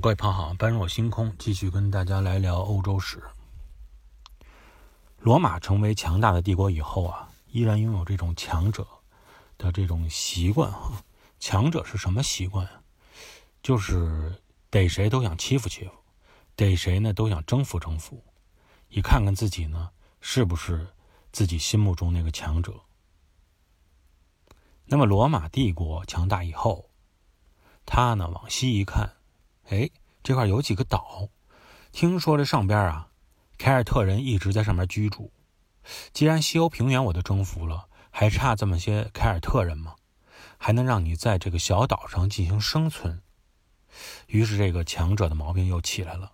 各位朋友好，般若星空继续跟大家来聊欧洲史。罗马成为强大的帝国以后啊，依然拥有这种强者的这种习惯哈。强者是什么习惯？就是逮谁都想欺负欺负，逮谁呢都想征服征服，以看看自己呢是不是自己心目中那个强者。那么罗马帝国强大以后，他呢往西一看。哎，这块有几个岛，听说这上边啊，凯尔特人一直在上面居住。既然西欧平原我都征服了，还差这么些凯尔特人吗？还能让你在这个小岛上进行生存？于是这个强者的毛病又起来了。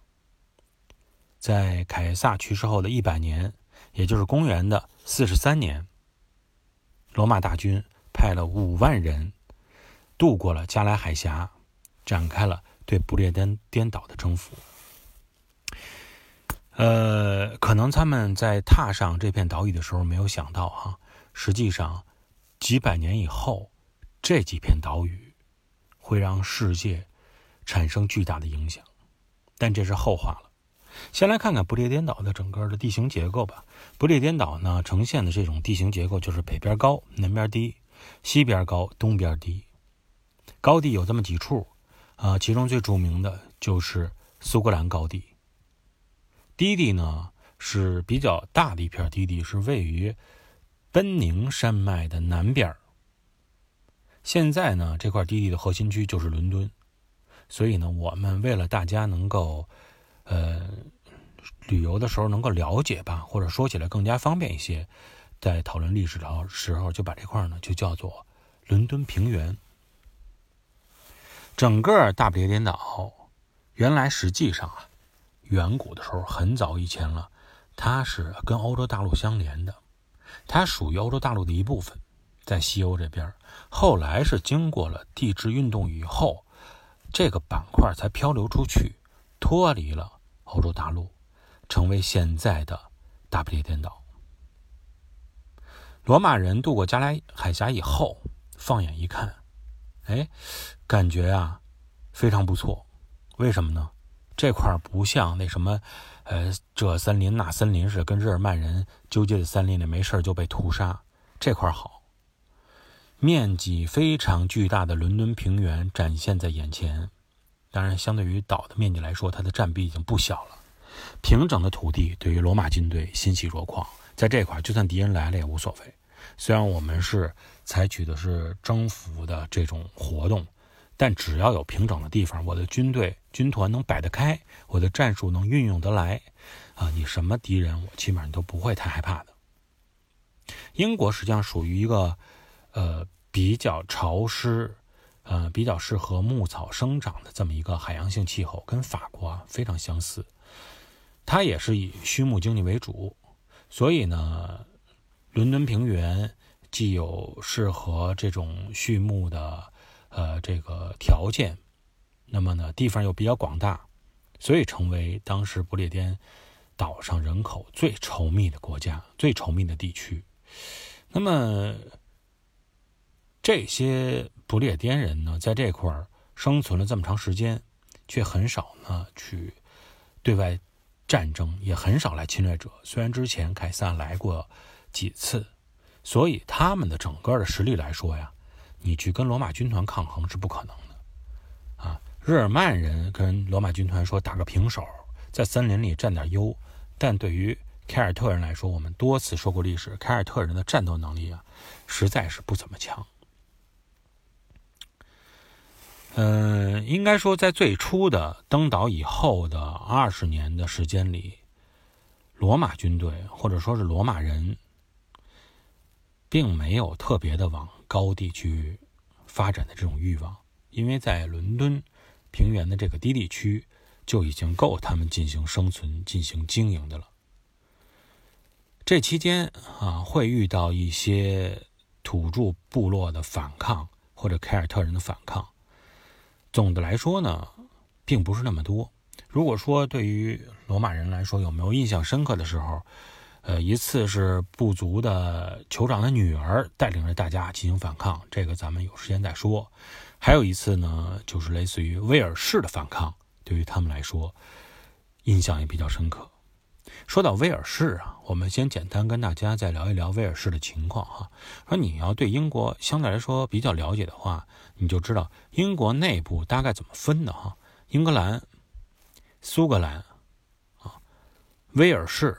在凯撒去世后的一百年，也就是公元的四十三年，罗马大军派了五万人渡过了加莱海峡，展开了。对不列颠颠岛的征服，呃，可能他们在踏上这片岛屿的时候没有想到哈，实际上几百年以后，这几片岛屿会让世界产生巨大的影响，但这是后话了。先来看看不列颠岛的整个的地形结构吧。不列颠岛呢，呈现的这种地形结构就是北边高，南边低，西边高，东边低，高地有这么几处。啊，其中最著名的就是苏格兰高地。低地呢是比较大的一片低地，是位于奔宁山脉的南边现在呢，这块低地的核心区就是伦敦，所以呢，我们为了大家能够呃旅游的时候能够了解吧，或者说起来更加方便一些，在讨论历史的时候，就把这块呢就叫做伦敦平原。整个大不列颠岛，原来实际上啊，远古的时候很早以前了，它是跟欧洲大陆相连的，它属于欧洲大陆的一部分，在西欧这边。后来是经过了地质运动以后，这个板块才漂流出去，脱离了欧洲大陆，成为现在的大不列颠岛。罗马人渡过加莱海峡以后，放眼一看。哎，感觉啊非常不错，为什么呢？这块不像那什么，呃，这森林那森林似的，跟日耳曼人纠结的森林里没事就被屠杀。这块好，面积非常巨大的伦敦平原展现在眼前。当然，相对于岛的面积来说，它的占比已经不小了。平整的土地对于罗马军队欣喜若狂，在这块就算敌人来了也无所谓。虽然我们是采取的是征服的这种活动，但只要有平整的地方，我的军队军团能摆得开，我的战术能运用得来，啊，你什么敌人我基本上都不会太害怕的。英国实际上属于一个呃比较潮湿，呃比较适合牧草生长的这么一个海洋性气候，跟法国啊非常相似。它也是以畜牧经济为主，所以呢。伦敦平原既有适合这种畜牧的，呃，这个条件，那么呢，地方又比较广大，所以成为当时不列颠岛上人口最稠密的国家、最稠密的地区。那么这些不列颠人呢，在这块儿生存了这么长时间，却很少呢去对外战争，也很少来侵略者。虽然之前凯撒来过。几次，所以他们的整个的实力来说呀，你去跟罗马军团抗衡是不可能的，啊，日耳曼人跟罗马军团说打个平手，在森林里占点优，但对于凯尔特人来说，我们多次说过历史，凯尔特人的战斗能力啊，实在是不怎么强。嗯，应该说在最初的登岛以后的二十年的时间里，罗马军队或者说是罗马人。并没有特别的往高地去发展的这种欲望，因为在伦敦平原的这个低地区就已经够他们进行生存、进行经营的了。这期间啊，会遇到一些土著部落的反抗或者凯尔特人的反抗。总的来说呢，并不是那么多。如果说对于罗马人来说，有没有印象深刻的时候？呃，一次是部族的酋长的女儿带领着大家进行反抗，这个咱们有时间再说。还有一次呢，就是类似于威尔士的反抗，对于他们来说印象也比较深刻。说到威尔士啊，我们先简单跟大家再聊一聊威尔士的情况哈。说你要对英国相对来说比较了解的话，你就知道英国内部大概怎么分的哈。英格兰、苏格兰啊、威尔士、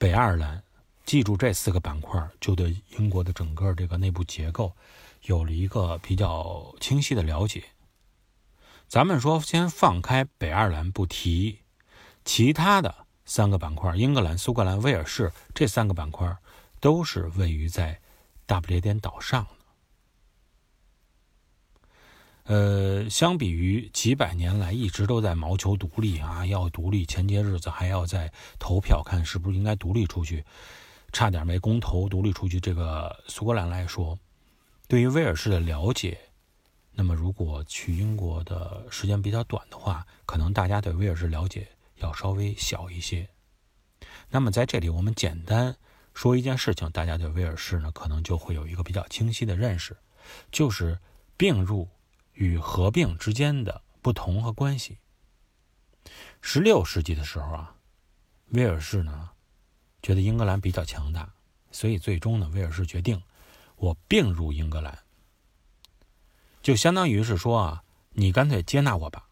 北爱尔兰，记住这四个板块，就对英国的整个这个内部结构有了一个比较清晰的了解。咱们说先放开北爱尔兰不提，其他的。三个板块：英格兰、苏格兰、威尔士，这三个板块都是位于在大不列颠岛上的。呃，相比于几百年来一直都在谋求独立啊，要独立，前些日子还要在投票看是不是应该独立出去，差点没公投独立出去。这个苏格兰来说，对于威尔士的了解，那么如果去英国的时间比较短的话，可能大家对威尔士了解。要稍微小一些。那么在这里，我们简单说一件事情，大家对威尔士呢可能就会有一个比较清晰的认识，就是并入与合并之间的不同和关系。十六世纪的时候啊，威尔士呢觉得英格兰比较强大，所以最终呢，威尔士决定我并入英格兰，就相当于是说啊，你干脆接纳我吧。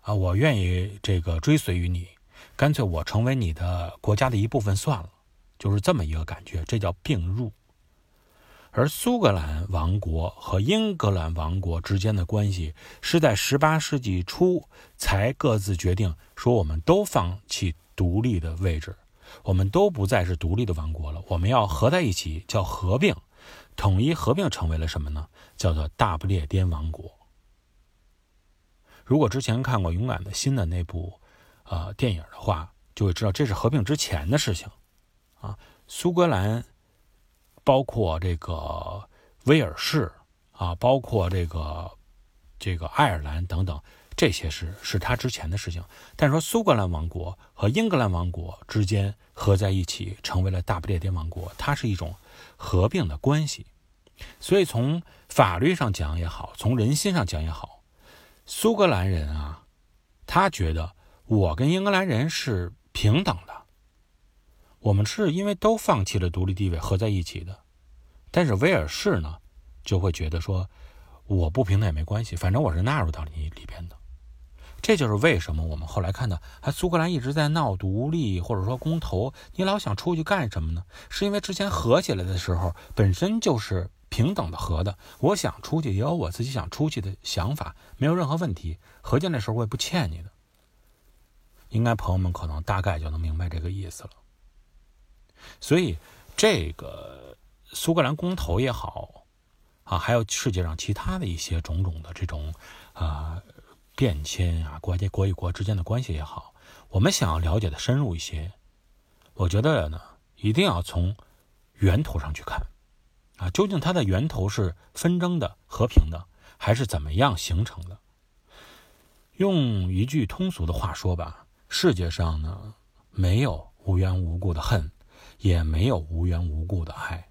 啊，我愿意这个追随于你，干脆我成为你的国家的一部分算了，就是这么一个感觉，这叫并入。而苏格兰王国和英格兰王国之间的关系是在十八世纪初才各自决定说，我们都放弃独立的位置，我们都不再是独立的王国了，我们要合在一起，叫合并，统一合并成为了什么呢？叫做大不列颠王国。如果之前看过《勇敢的心》的那部，呃，电影的话，就会知道这是合并之前的事情，啊，苏格兰，包括这个威尔士，啊，包括这个这个爱尔兰等等，这些是是他之前的事情。但是说苏格兰王国和英格兰王国之间合在一起，成为了大不列颠王国，它是一种合并的关系。所以从法律上讲也好，从人心上讲也好。苏格兰人啊，他觉得我跟英格兰人是平等的，我们是因为都放弃了独立地位合在一起的。但是威尔士呢，就会觉得说我不平等也没关系，反正我是纳入到你里边的。这就是为什么我们后来看到，啊，苏格兰一直在闹独立或者说公投，你老想出去干什么呢？是因为之前合起来的时候本身就是。平等的合的，我想出去也有我自己想出去的想法，没有任何问题。合建那时候我也不欠你的，应该朋友们可能大概就能明白这个意思了。所以这个苏格兰公投也好啊，还有世界上其他的一些种种的这种啊变迁啊，国家国与国之间的关系也好，我们想要了解的深入一些，我觉得呢，一定要从源头上去看。啊，究竟它的源头是纷争的、和平的，还是怎么样形成的？用一句通俗的话说吧，世界上呢，没有无缘无故的恨，也没有无缘无故的爱。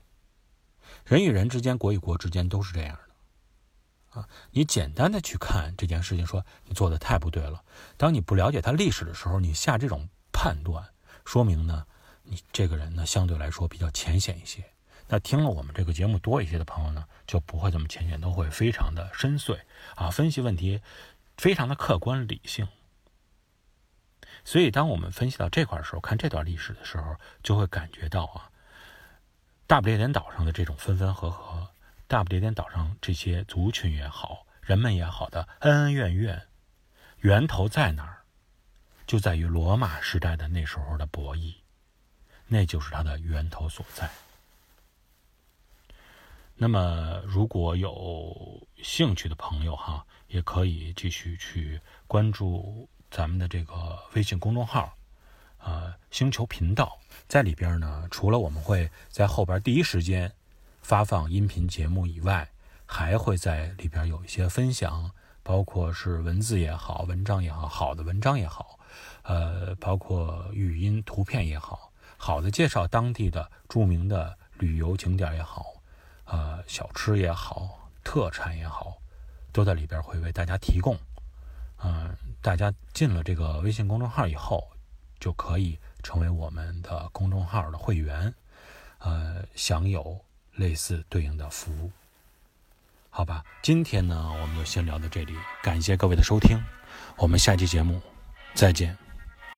人与人之间、国与国之间都是这样的。啊，你简单的去看这件事情，说你做的太不对了。当你不了解它历史的时候，你下这种判断，说明呢，你这个人呢，相对来说比较浅显一些。那听了我们这个节目多一些的朋友呢，就不会这么浅显，都会非常的深邃啊，分析问题非常的客观理性。所以，当我们分析到这块的时候，看这段历史的时候，就会感觉到啊，大不列颠岛上的这种分分合合，大不列颠岛上这些族群也好，人们也好的恩恩怨怨，源头在哪儿？就在于罗马时代的那时候的博弈，那就是它的源头所在。那么，如果有兴趣的朋友哈，也可以继续去关注咱们的这个微信公众号，呃，星球频道，在里边呢，除了我们会在后边第一时间发放音频节目以外，还会在里边有一些分享，包括是文字也好，文章也好，好的文章也好，呃，包括语音、图片也好，好的介绍当地的著名的旅游景点也好。呃，小吃也好，特产也好，都在里边会为大家提供。嗯，大家进了这个微信公众号以后，就可以成为我们的公众号的会员，呃，享有类似对应的服务。好吧，今天呢，我们就先聊到这里，感谢各位的收听，我们下期节目再见。